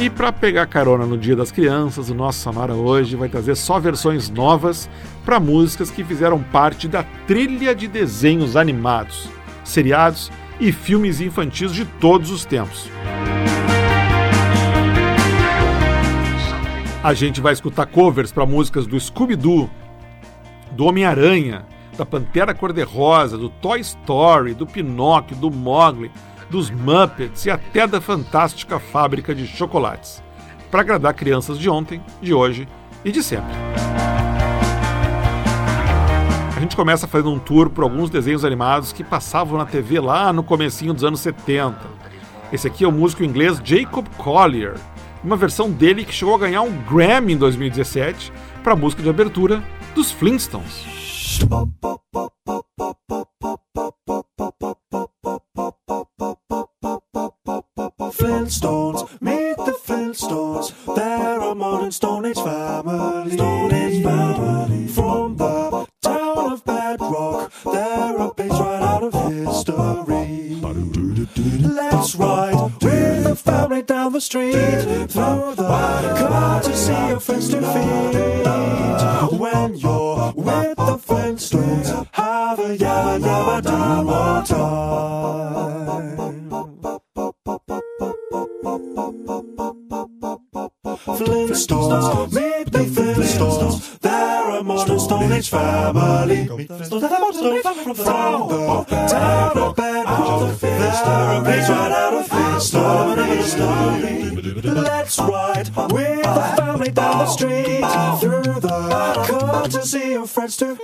E para pegar carona no Dia das Crianças, o nosso Sonora hoje vai trazer só versões novas para músicas que fizeram parte da trilha de desenhos animados, seriados e filmes infantis de todos os tempos. A gente vai escutar covers para músicas do Scooby-Doo, do Homem-Aranha, da Pantera Cor-de-Rosa, do Toy Story, do Pinóquio, do Mogli, dos Muppets e até da fantástica fábrica de chocolates, para agradar crianças de ontem, de hoje e de sempre. A gente começa fazendo um tour por alguns desenhos animados que passavam na TV lá no comecinho dos anos 70. Esse aqui é o músico inglês Jacob Collier, uma versão dele que chegou a ganhar um Grammy em 2017 para a música de abertura dos Flintstones. Flintstones, meet the Flintstones. They're a modern Stone Age family. Stone Age family. From the town of Bedrock, they're a page right out of history. Let's ride with the family down the street through the courtesy of friends to feed. Family. From the town of Bedrock, they're a page right out of history. Let's ride with the family down the street through the courtesy of friends to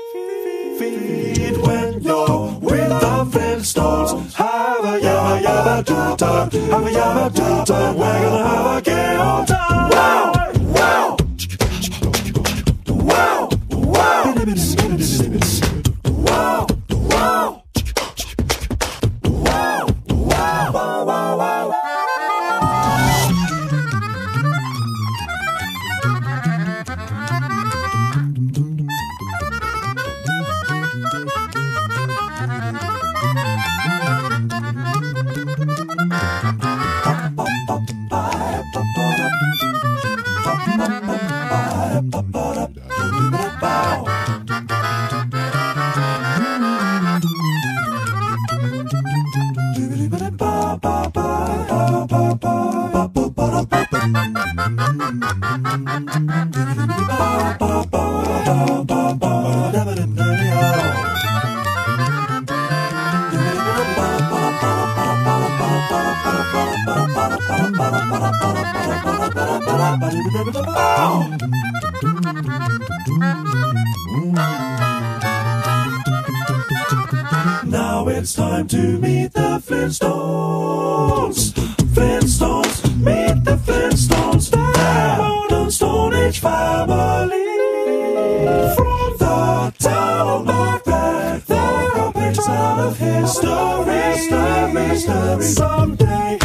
feed. It's time to meet the Flintstones. Flintstones, meet the Flintstones. They're modern Stone Age family. From the town of Baghdad, they're a out of history. History. Someday,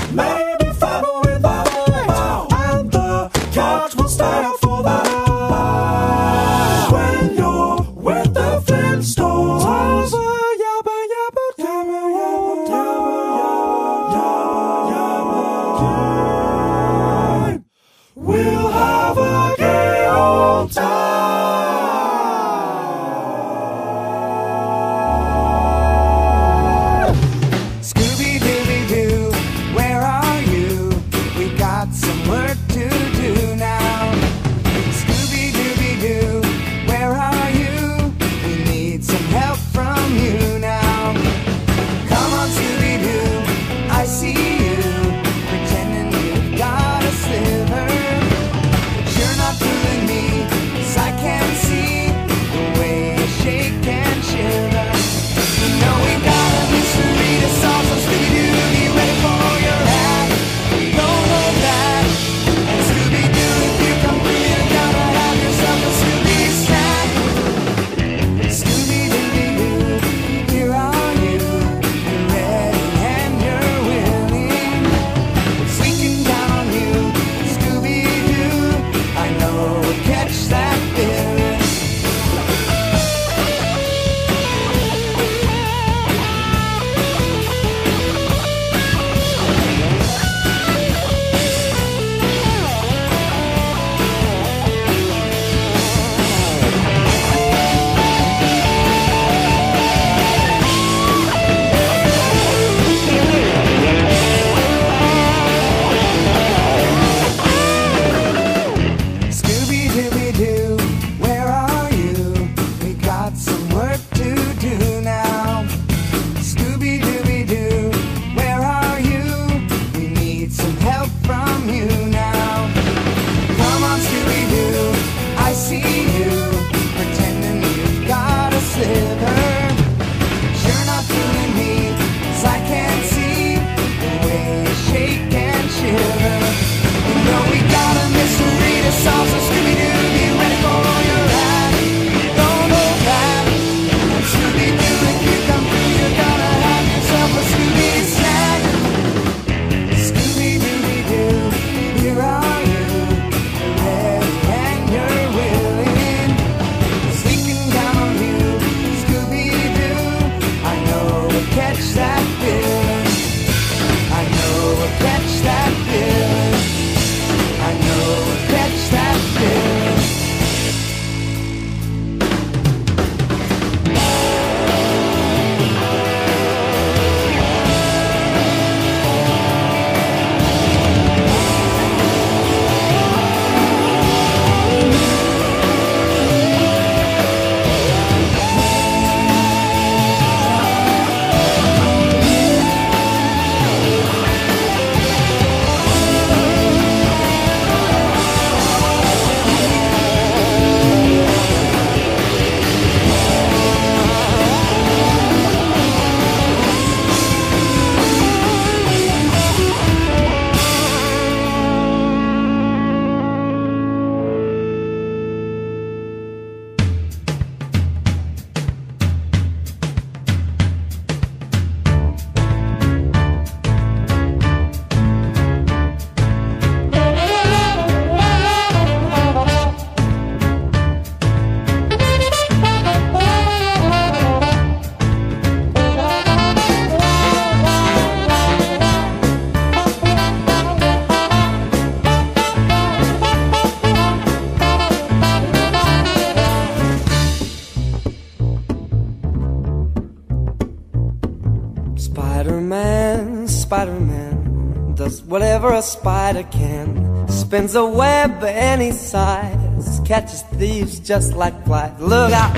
Spins a web any size, catches thieves just like flies. Look out!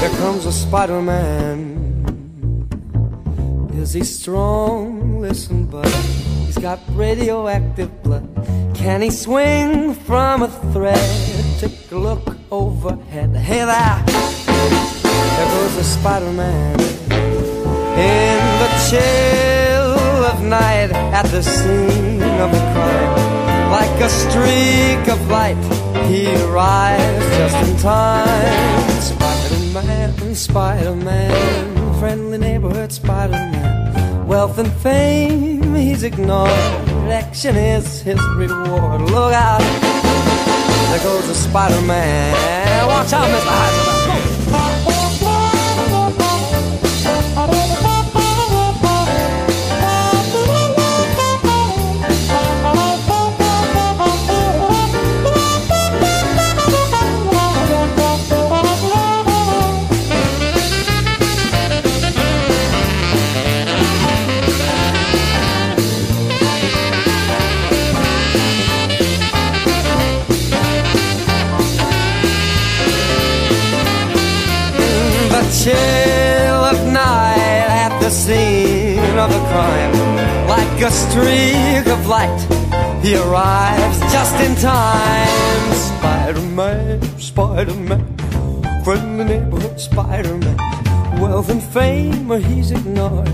Here comes a Spider-Man. Is he strong? Listen, bud. He's got radioactive blood. Can he swing from a thread? Take a look overhead. Hey there! There goes a Spider-Man in the chill of night at the scene of the crime. Like a streak of light, he arrives just in time. Spider-Man, Spider-Man, friendly neighborhood Spider-Man. Wealth and fame he's ignored. Action is his reward. Look out, there goes the Spider-Man. Watch out, Mr. Heisenberg. Chill of night at the scene of the crime. Like a streak of light, he arrives just in time. Spider-Man, Spider-Man, friendly neighborhood Spider-Man. Wealth and fame, or he's ignored.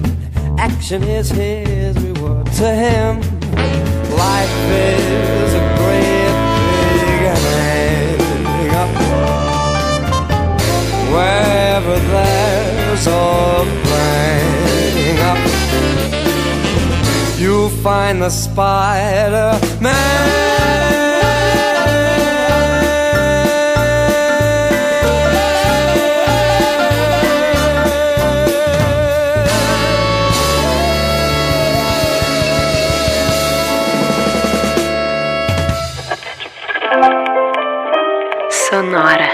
Action is his reward. To him, life is a great big hang up. Wherever there's a playing up, you'll find the Spider Man. Sonora.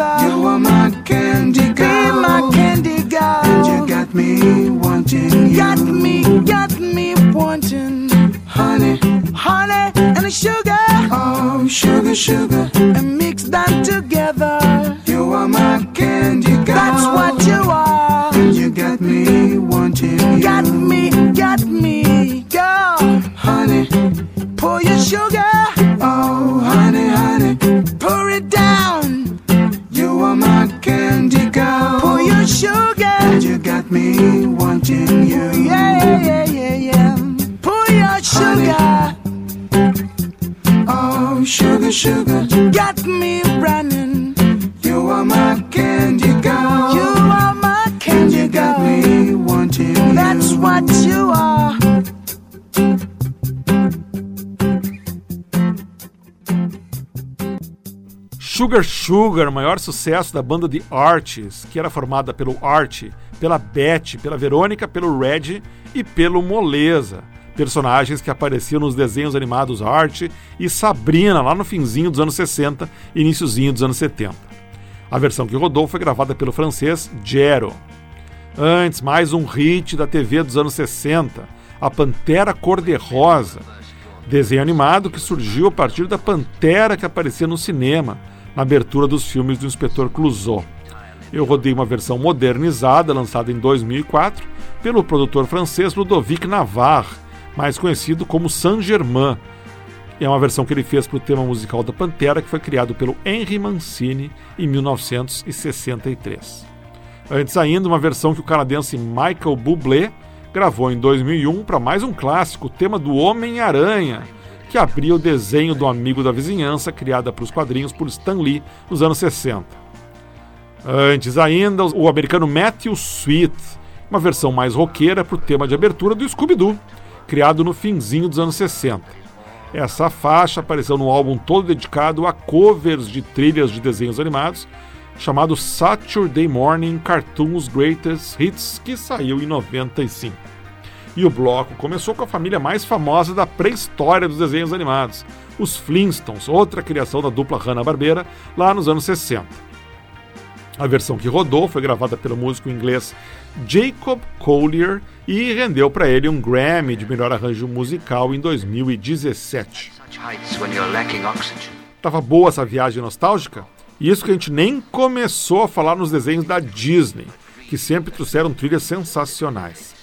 Together. Sugar maior sucesso da banda de Arts, que era formada pelo Art, pela Beth, pela Verônica, pelo Red e pelo Moleza, personagens que apareciam nos desenhos animados Art e Sabrina lá no finzinho dos anos 60 e iníciozinho dos anos 70. A versão que rodou foi gravada pelo francês Jero. Antes, mais um hit da TV dos anos 60, A Pantera Cor-de-Rosa, desenho animado que surgiu a partir da pantera que aparecia no cinema, na abertura dos filmes do Inspetor Clouseau. Eu rodei uma versão modernizada, lançada em 2004, pelo produtor francês Ludovic Navarre, mais conhecido como Saint-Germain. É uma versão que ele fez para o tema musical da Pantera, que foi criado pelo Henry Mancini em 1963. Antes ainda, uma versão que o canadense Michael Bublé gravou em 2001 para mais um clássico, o tema do Homem-Aranha, que abria o desenho do Amigo da Vizinhança, criada para os quadrinhos por Stan Lee nos anos 60. Antes ainda, o americano Matthew Sweet, uma versão mais roqueira para o tema de abertura do Scooby-Doo, criado no finzinho dos anos 60. Essa faixa apareceu no álbum todo dedicado a covers de trilhas de desenhos animados, chamado Saturday Morning Cartoons Greatest Hits, que saiu em 95. E o bloco começou com a família mais famosa da pré-história dos desenhos animados, os Flintstones, outra criação da dupla Hanna-Barbera, lá nos anos 60. A versão que rodou foi gravada pelo músico inglês Jacob Collier e rendeu para ele um Grammy de melhor arranjo musical em 2017. Tava boa essa viagem nostálgica? Isso que a gente nem começou a falar nos desenhos da Disney, que sempre trouxeram trilhas sensacionais.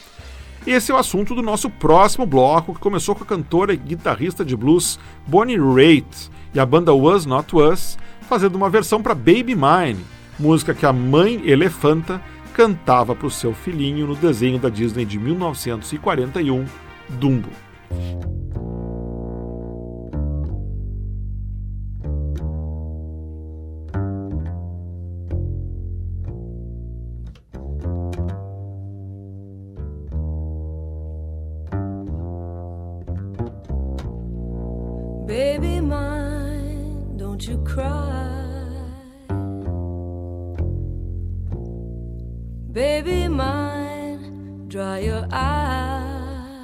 Esse é o assunto do nosso próximo bloco, que começou com a cantora e guitarrista de blues Bonnie Raitt e a banda Was Not Was, fazendo uma versão para Baby Mine, música que a mãe elefanta cantava para o seu filhinho no desenho da Disney de 1941, Dumbo. Baby mine, don't you cry. Baby mine, dry your eyes.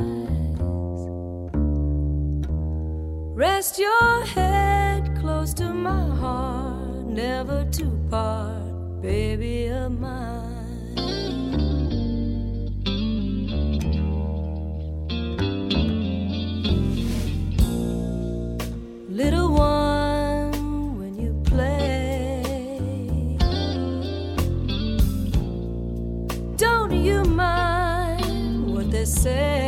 Rest your head close to my heart, never to part, baby of mine. Say?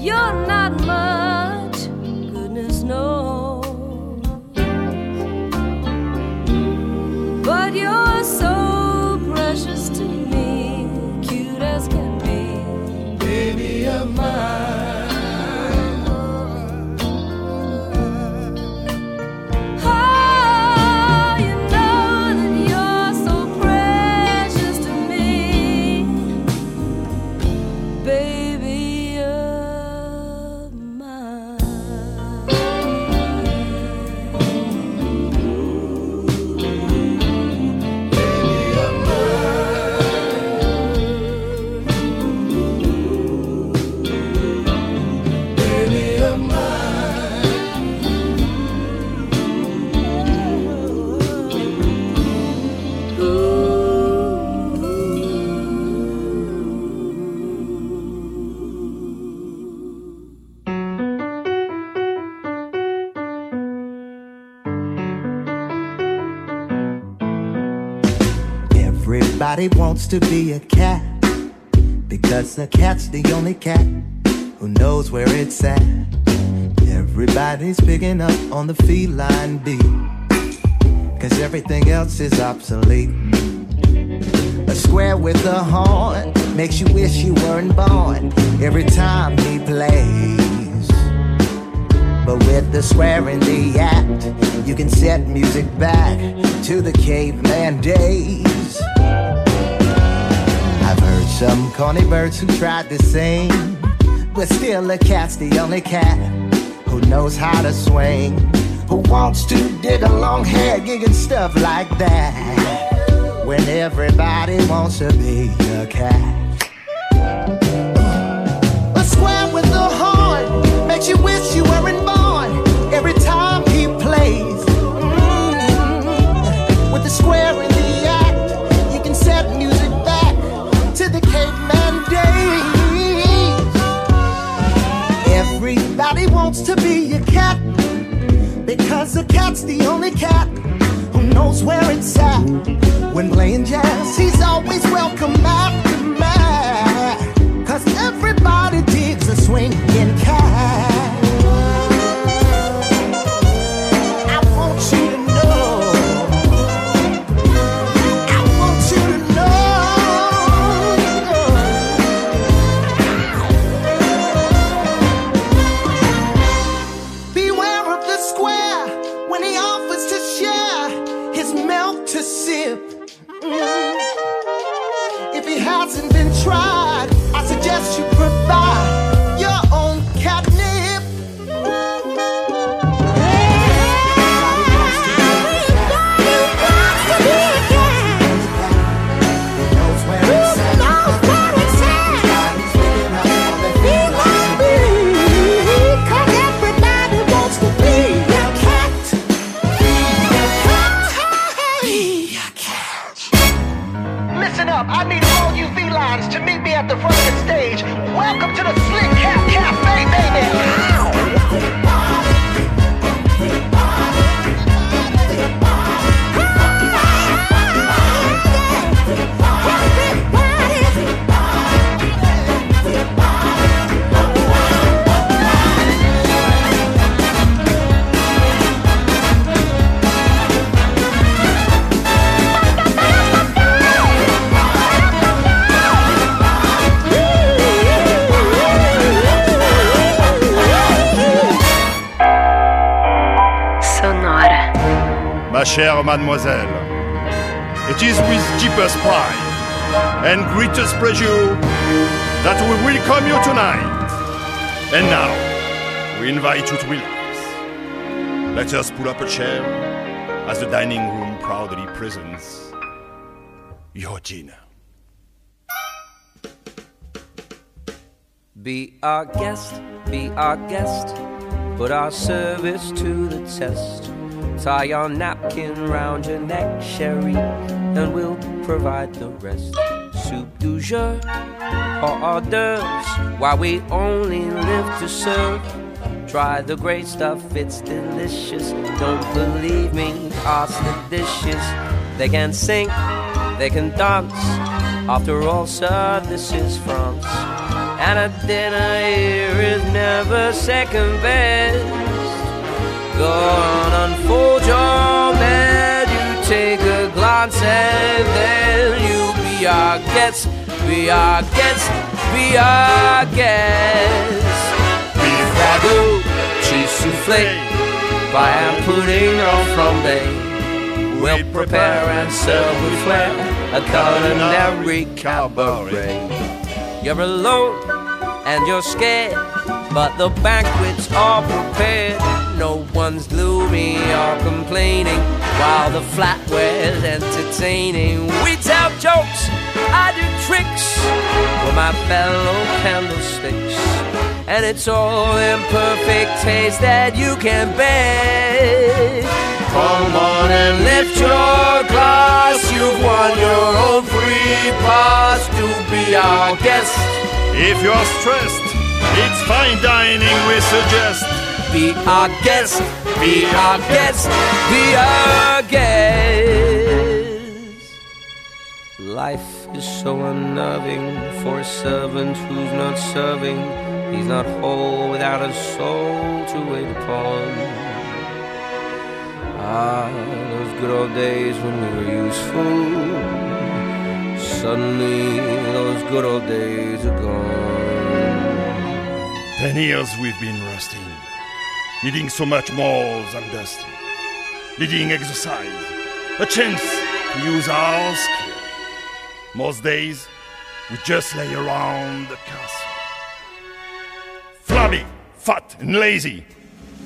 You're not wants to be a cat because the cat's the only cat who knows where it's at. Everybody's picking up on the feline beat because everything else is obsolete. A square with a horn makes you wish you weren't born every time he plays. But with the square in the act, you can set music back to the caveman days. Some corny birds who tried to sing, but still a cat's the only cat who knows how to swing, who wants to dig a long hair gig and stuff like that. When everybody wants to be a cat. Cat's the only cat who knows where it's at. When playing jazz, he's always welcome after man. Cause everybody digs a swinging mademoiselle, it is with deepest pride and greatest pleasure that we welcome you tonight. And now, we invite you to relax. Let us pull up a chair as the dining room proudly presents your dinner. Be our guest, be our guest. Put our service to the test. Tie your napkin round your neck, Sherry, and we'll provide the rest. Soup du jour or hors d'oeuvres, while we only live to serve. Try the great stuff, it's delicious. Don't believe me, ask the dishes. They can sing, they can dance. After all, sir, this is France. And a dinner here is never second best. Go on, unfold your bed. You take a glance and then you be our guest. Be our guest. Be our guest. Beef ragout, cheese souffle, and pudding or flambe. We'll prepare and serve with flair a culinary cabaret. You're alone and you're scared, but the banquets are prepared. No one's gloomy or complaining while the flatware's entertaining. We tell jokes, I do tricks with my fellow candlesticks. And it's all in perfect taste that you can bear. Come on and lift your glass. You've won your own free pass to be our guest. If you're stressed, it's fine dining we suggest. Be our guest. Be our guest. Be our guest. Life is so unnerving for a servant who's not serving. He's not whole without a soul to wait upon. Ah, those good old days when we were useful. Suddenly, those good old days are gone. Ten years we've been rusting, needing so much more than dusting, needing exercise, a chance to use our skill. Most days, we just lay around the castle. Flabby, fat, and lazy.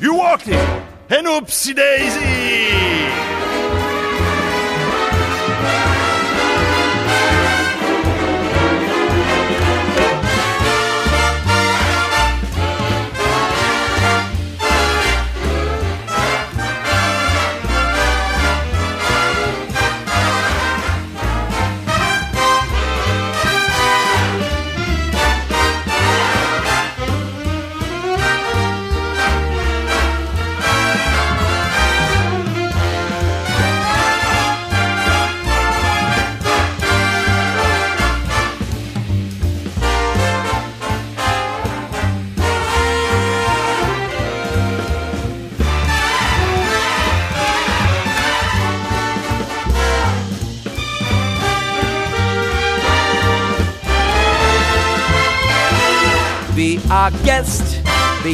You walked in, and oopsie daisy!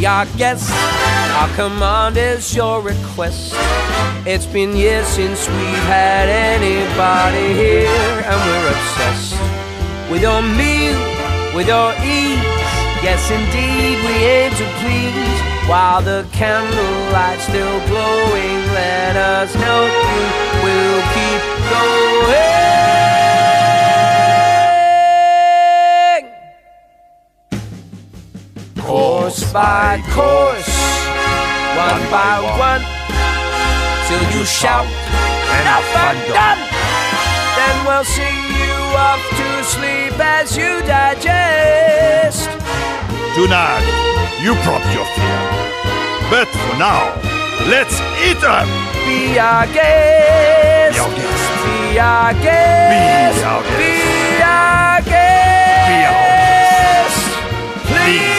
Our guest. Our command is your request. It's been years since we've had anybody here, and we're obsessed with your meal, with your ease. Yes, indeed, we aim to please. While the candlelight's still glowing, let us help you. We'll keep going. Course by course, one by one, till you shout, enough and done. Then we'll sing you off to sleep as you digest. Tonight, you prop your fear. But for now, let's eat up. Be our guest. Be our guest. Be our guest. Be our guest. Be our guest. Be our guest. Please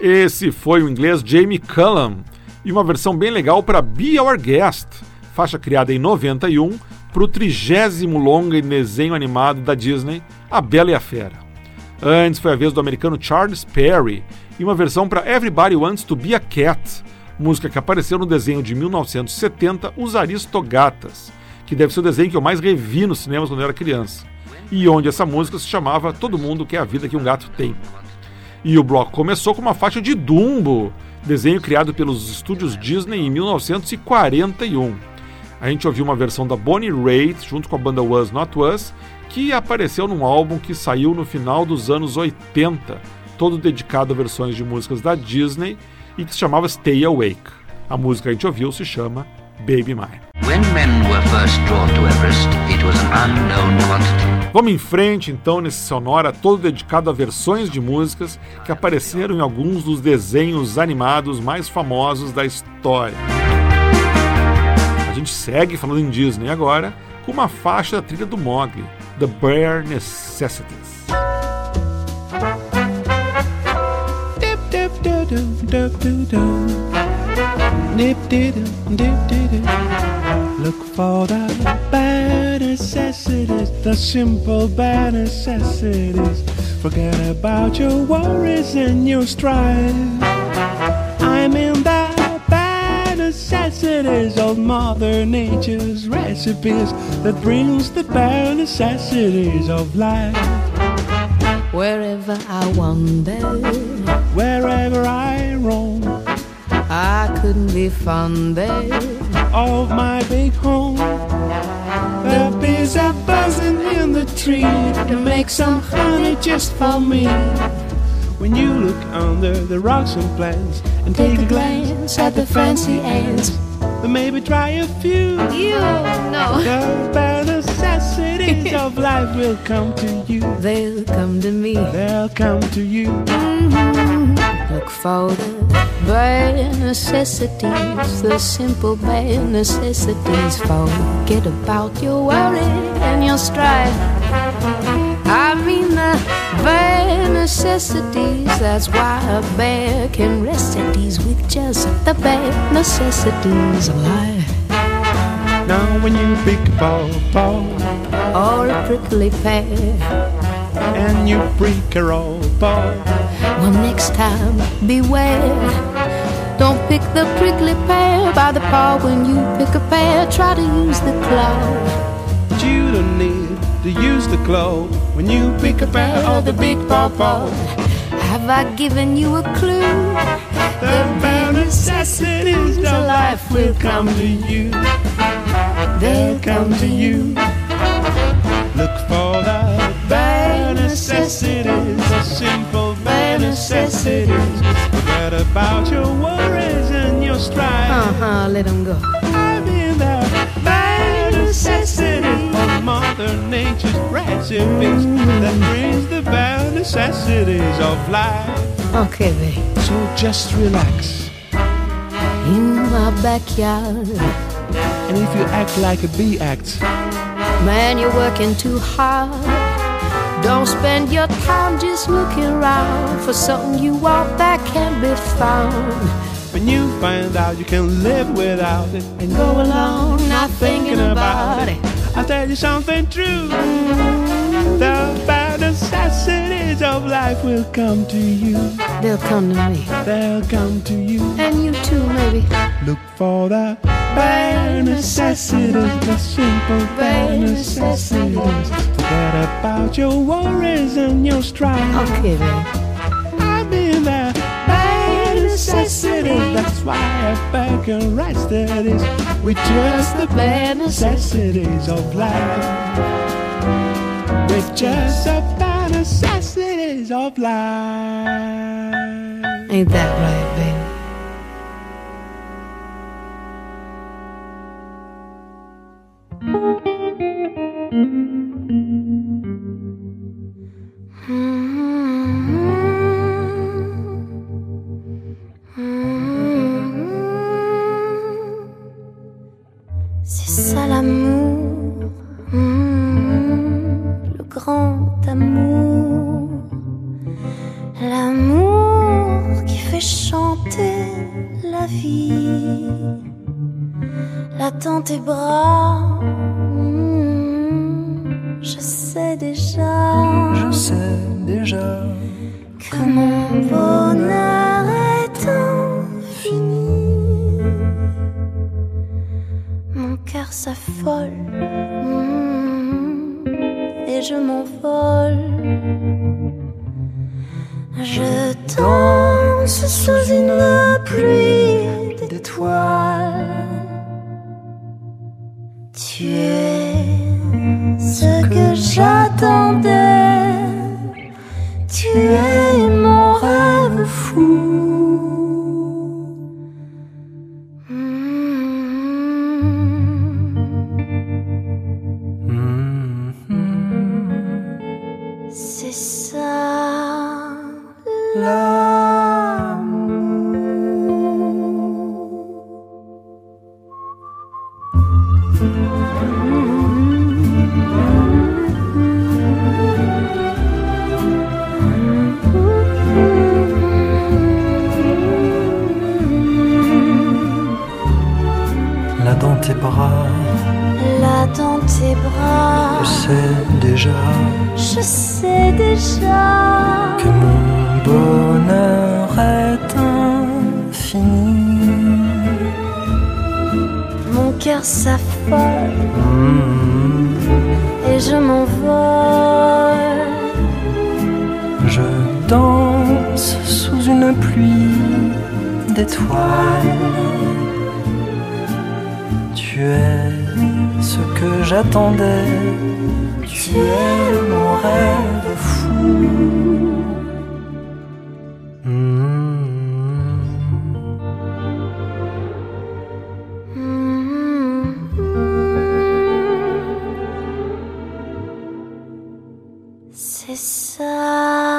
Esse foi o inglês Jamie Cullum e uma versão bem legal para Be Our Guest, faixa criada em 91 para o trigésimo longa em desenho animado da Disney, A Bela e a Fera. Antes foi a vez do americano Charles Perry e uma versão para Everybody Wants to Be a Cat, música que apareceu no desenho de 1970 Os Aristogatas, que deve ser o desenho que eu mais revi nos cinemas quando eu era criança, e onde essa música se chamava Todo Mundo Quer a Vida que um Gato Tem. E o bloco começou com uma faixa de Dumbo, desenho criado pelos estúdios Disney em 1941. A gente ouviu uma versão da Bonnie Raitt junto com a banda Was Not Was, que apareceu num álbum que saiu no final dos anos 80, todo dedicado a versões de músicas da Disney e que se chamava Stay Awake. A música que a gente ouviu se chama Baby Mine. When men were first drawn to Everest, it was an unknown quantity. Vamos em frente então nesse sonora todo dedicado a versões de músicas que apareceram em alguns dos desenhos animados mais famosos da história. A gente segue falando em Disney agora com uma faixa da trilha do Mogli, The Bare Necessities. Dip. Look for the bare necessities, the simple bare necessities. Forget about your worries and your strife. I'm in the bare necessities of Mother Nature's recipes that brings the bare necessities of life. Wherever I wander, Wherever I roam, I couldn't be fonder. of my big home. The bees are buzzing in the tree to make some honey just for me. When you look under the rocks and plants and take a glance at the fancy ants, then maybe try a few. You know The bare necessities of life will come to you. they'll come to me. They'll come to you. Mm-hmm. Look for the bare necessities, the simple bare necessities. Forget about your worry and your strife. I mean the bare necessities. That's why a bear can rest at ease with just the bare necessities of life. Now when you pick a ball, ball, Or a prickly pear. and you break a roll, ball. Well, next time, beware. Don't pick the prickly pear by the paw. When you pick a pear, try to use the claw. But you don't need to use the claw when you pick a pear of the big paw paw. Have I given you a clue? The bare necessities of life will come to you. They'll come to you. Look for the bare necessities, simple necessities. Forget about your worries and your strife. Uh huh, let them go. I'm in the bare necessities of Mother Nature's recipes that brings the bare necessities of life. Okay, babe. So just relax. In my backyard, And if you act like a bee acts, man, you're working too hard. Don't spend your time just looking around for something you want that can't be found. when you find out you can live without it and Go along, not thinking about it. I'll tell you something true. The bare necessities of life will come to you. They'll come to me, They'll come to you. and you too, maybe. Look for the bare necessities, the simple bare necessities forget about your worries and your strife. Okay, then. I've been there by necessity. That's why I back and right studies We just the bad necessities of life. With just the bad necessities of life. Ain't that right, baby? je m'envole. Je danse sous une pluie d'étoiles. C'est ça.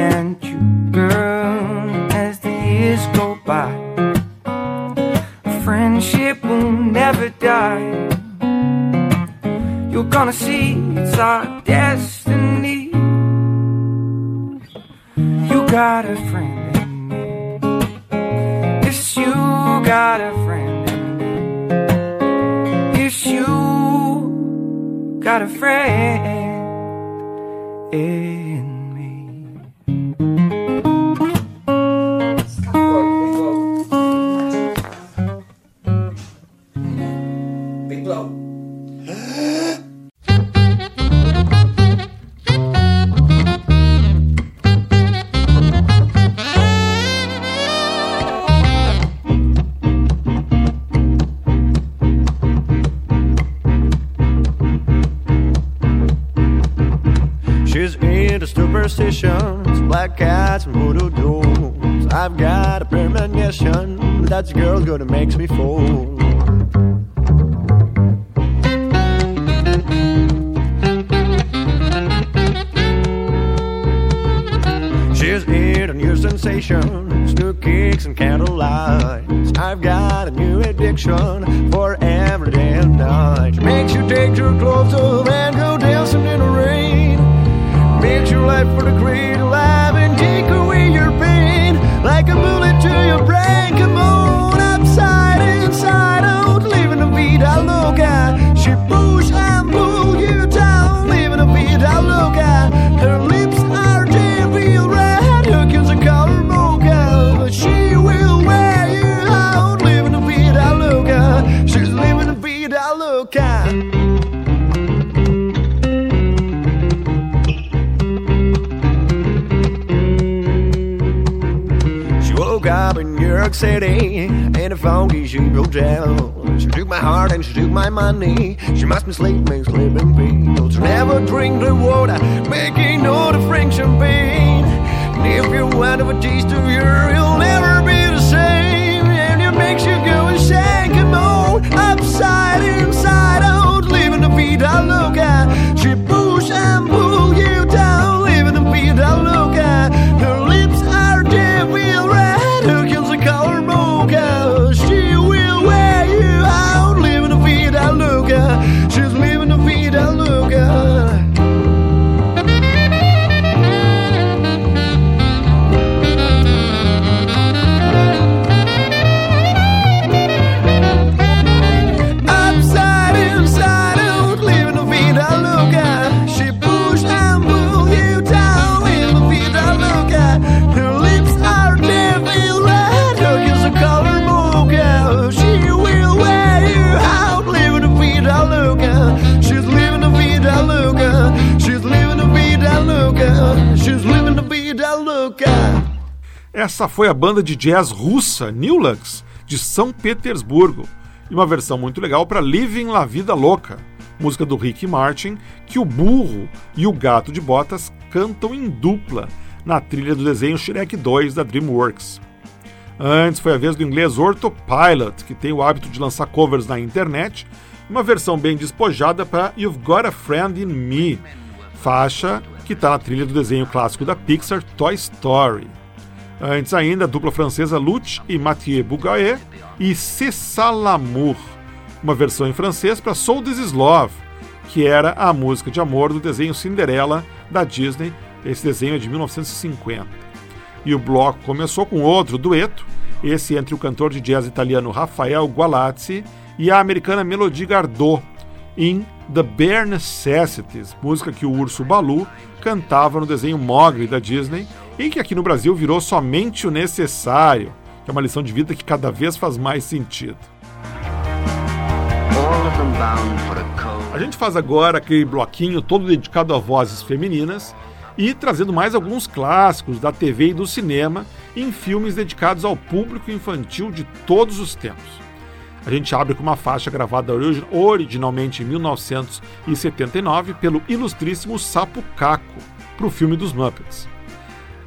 can't you, girl? As the years go by, friendship will never die. You're gonna see it's our destiny. You got a friend in me. Yes, you got a friend in me. Yes, you got a friend. Yeah. That the girl's gonna make me fool. York City in a funky sheep hotel. She took my heart and she took my money. She must be sleeping, sleeping pills. Never drink the water, making no different champagne. And if you want a taste of her, you'll never be the same. And it makes you go insane. Come on, upside, inside out, living the vida loca. Essa foi a banda de jazz russa New Lux, de São Petersburgo, e uma versão muito legal para Living La Vida Louca, música do Rick Martin, que o burro e o gato de botas cantam em dupla na trilha do desenho Shrek 2 da DreamWorks. Antes foi a vez do inglês Ortho Pilot, que tem o hábito de lançar covers na internet, uma versão bem despojada para You've Got a Friend in Me, faixa que está na trilha do desenho clássico da Pixar Toy Story. Antes ainda, a dupla francesa Lutz e Mathieu Bougaet e C'est l'amour, uma versão em francês para Soul This Is Love, que era a música de amor do desenho Cinderela da Disney. Esse desenho é de 1950. E o bloco começou com outro dueto, esse entre o cantor de jazz italiano Rafael Gualazzi e a americana Melody Gardot, em The Bare Necessities, música que o urso Balu cantava no desenho Mogli da Disney e que aqui no Brasil virou somente o necessário, que é uma lição de vida que cada vez faz mais sentido. A gente faz agora aquele bloquinho todo dedicado a vozes femininas e trazendo mais alguns clássicos da TV e do cinema em filmes dedicados ao público infantil de todos os tempos. A gente abre com uma faixa gravada origi- originalmente em 1979 pelo ilustríssimo Sapo Caco para o filme dos Muppets.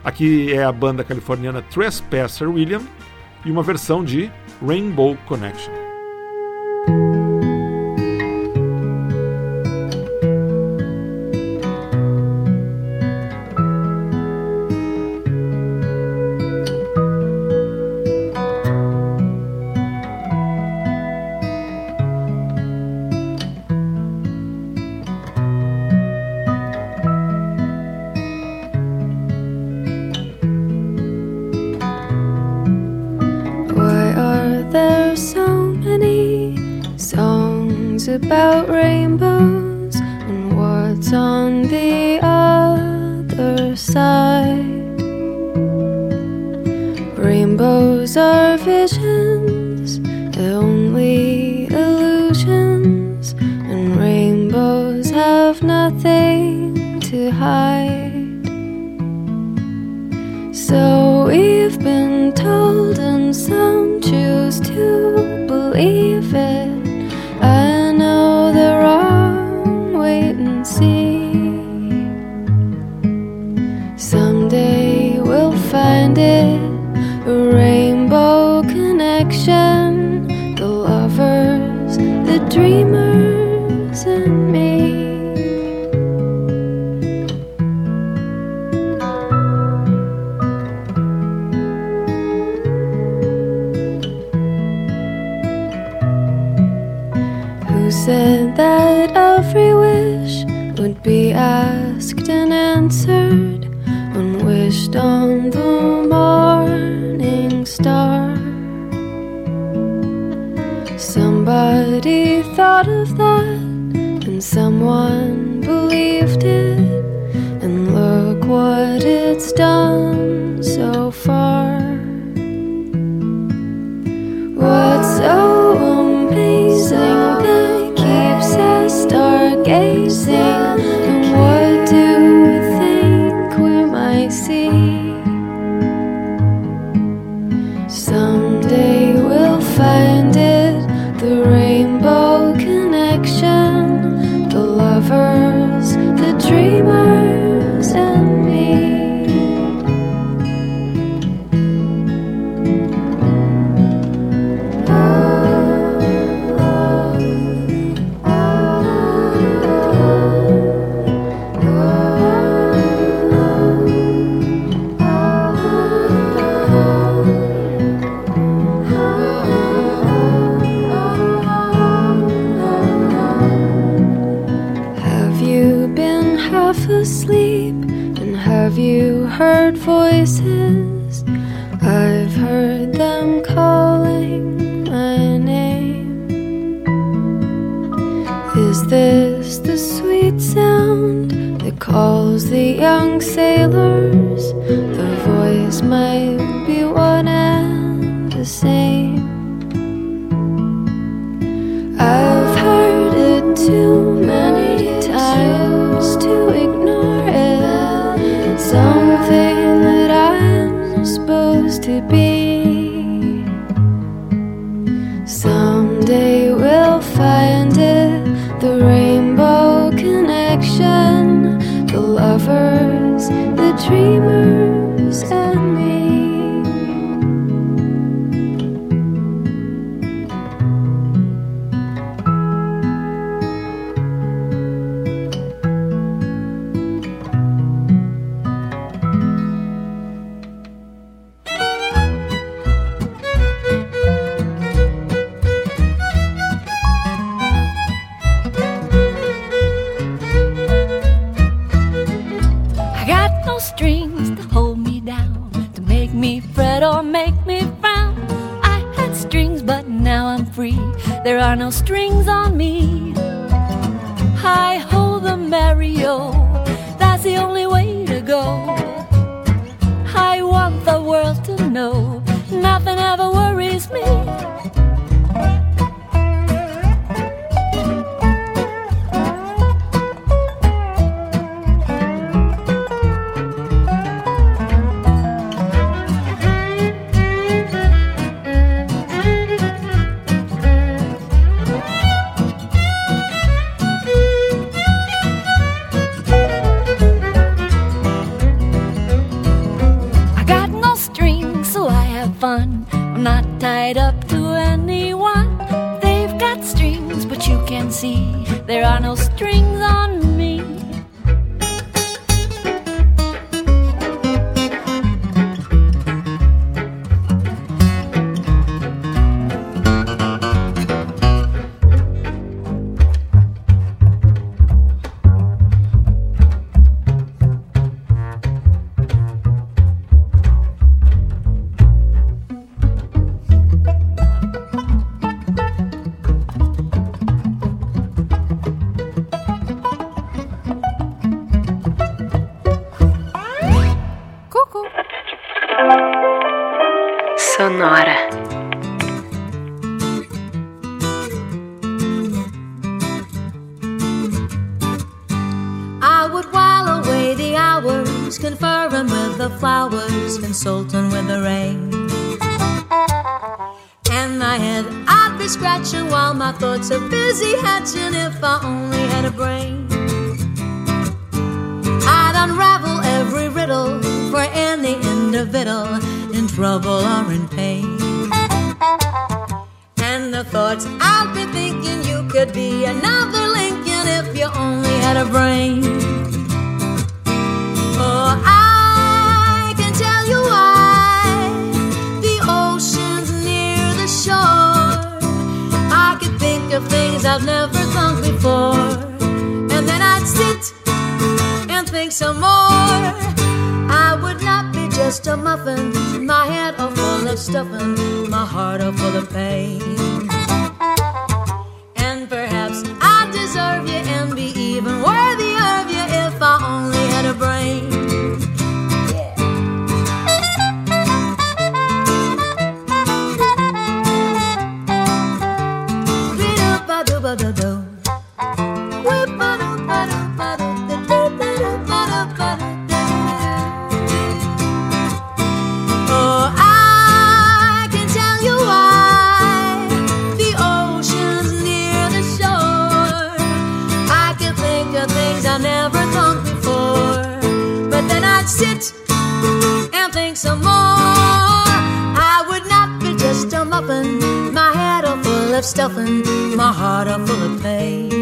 Aqui é a banda californiana Trespasser William e uma versão de Rainbow Connection. About rainbows? And what's on the other side? Rainbows are visions, only illusions, and rainbows have nothing to hide. So we've been told, and some choose to believe it. Strings to hold me down, to make me fret or make me frown. I had strings, but now I'm free. There are no strings on me. Hi ho, the Mario, that's the only way to go. I want the world to know nothing ever worries me. conferring with the flowers, consulting with the rain. And my head, I'd be scratching while my thoughts are busy hatching if I only had a brain. I'd unravel every riddle for any individual in trouble or in pain. And the thoughts I'd be thinking you could be another Lincoln if you only had a brain of things I've never thought before. And then I'd sit and think some more. I would not be just a muffin, my head all full of stuffing, my heart all full of pain. of my heart up full of pain.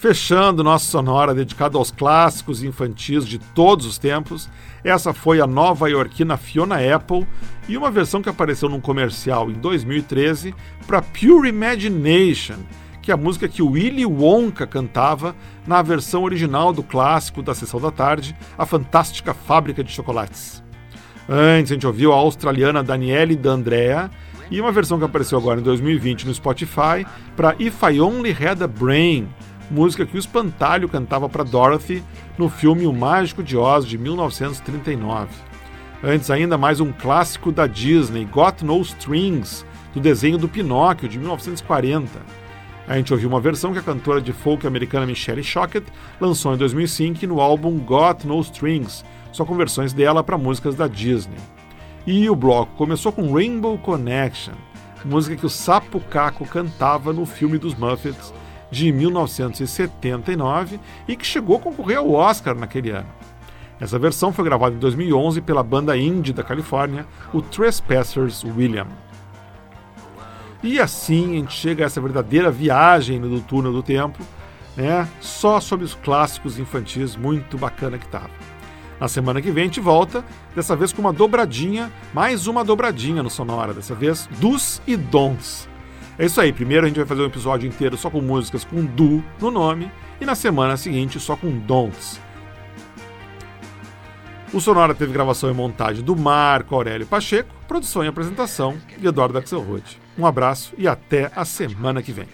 Fechando nossa sonora dedicada aos clássicos infantis de todos os tempos, essa foi a nova iorquina Fiona Apple e uma versão que apareceu num comercial em 2013 para Pure Imagination, que é a música que Willy Wonka cantava na versão original do clássico da Sessão da Tarde, A Fantástica Fábrica de Chocolates. Antes a gente ouviu a australiana Daniele D'Andrea e uma versão que apareceu agora em 2020 no Spotify para If I Only Had a Brain, música que o Espantalho cantava para Dorothy no filme O Mágico de Oz de 1939. Antes ainda mais um clássico da Disney, Got No Strings, do desenho do Pinóquio de 1940. A gente ouviu uma versão que a cantora de folk americana Michelle Shockett lançou em 2005 no álbum Got No Strings, só com versões dela para músicas da Disney. E o bloco começou com Rainbow Connection, música que o Sapo Caco cantava no filme dos Muppets de 1979 e que chegou a concorrer ao Oscar naquele ano. Essa versão foi gravada em 2011 pela banda indie da Califórnia, o Trespassers William. E assim a gente chega a essa verdadeira viagem no túnel do tempo, né? Só sobre os clássicos infantis, muito bacana que tava. Na semana que vem a gente volta, dessa vez com uma dobradinha, mais uma dobradinha no Sonora, dessa vez dos e dons. É isso aí, primeiro a gente vai fazer um episódio inteiro só com músicas com do no nome, e na semana seguinte só com dons. O Sonora teve gravação e montagem do Marco Aurélio Pacheco, produção e apresentação de Eduardo Axelrod. Um abraço e até a semana que vem.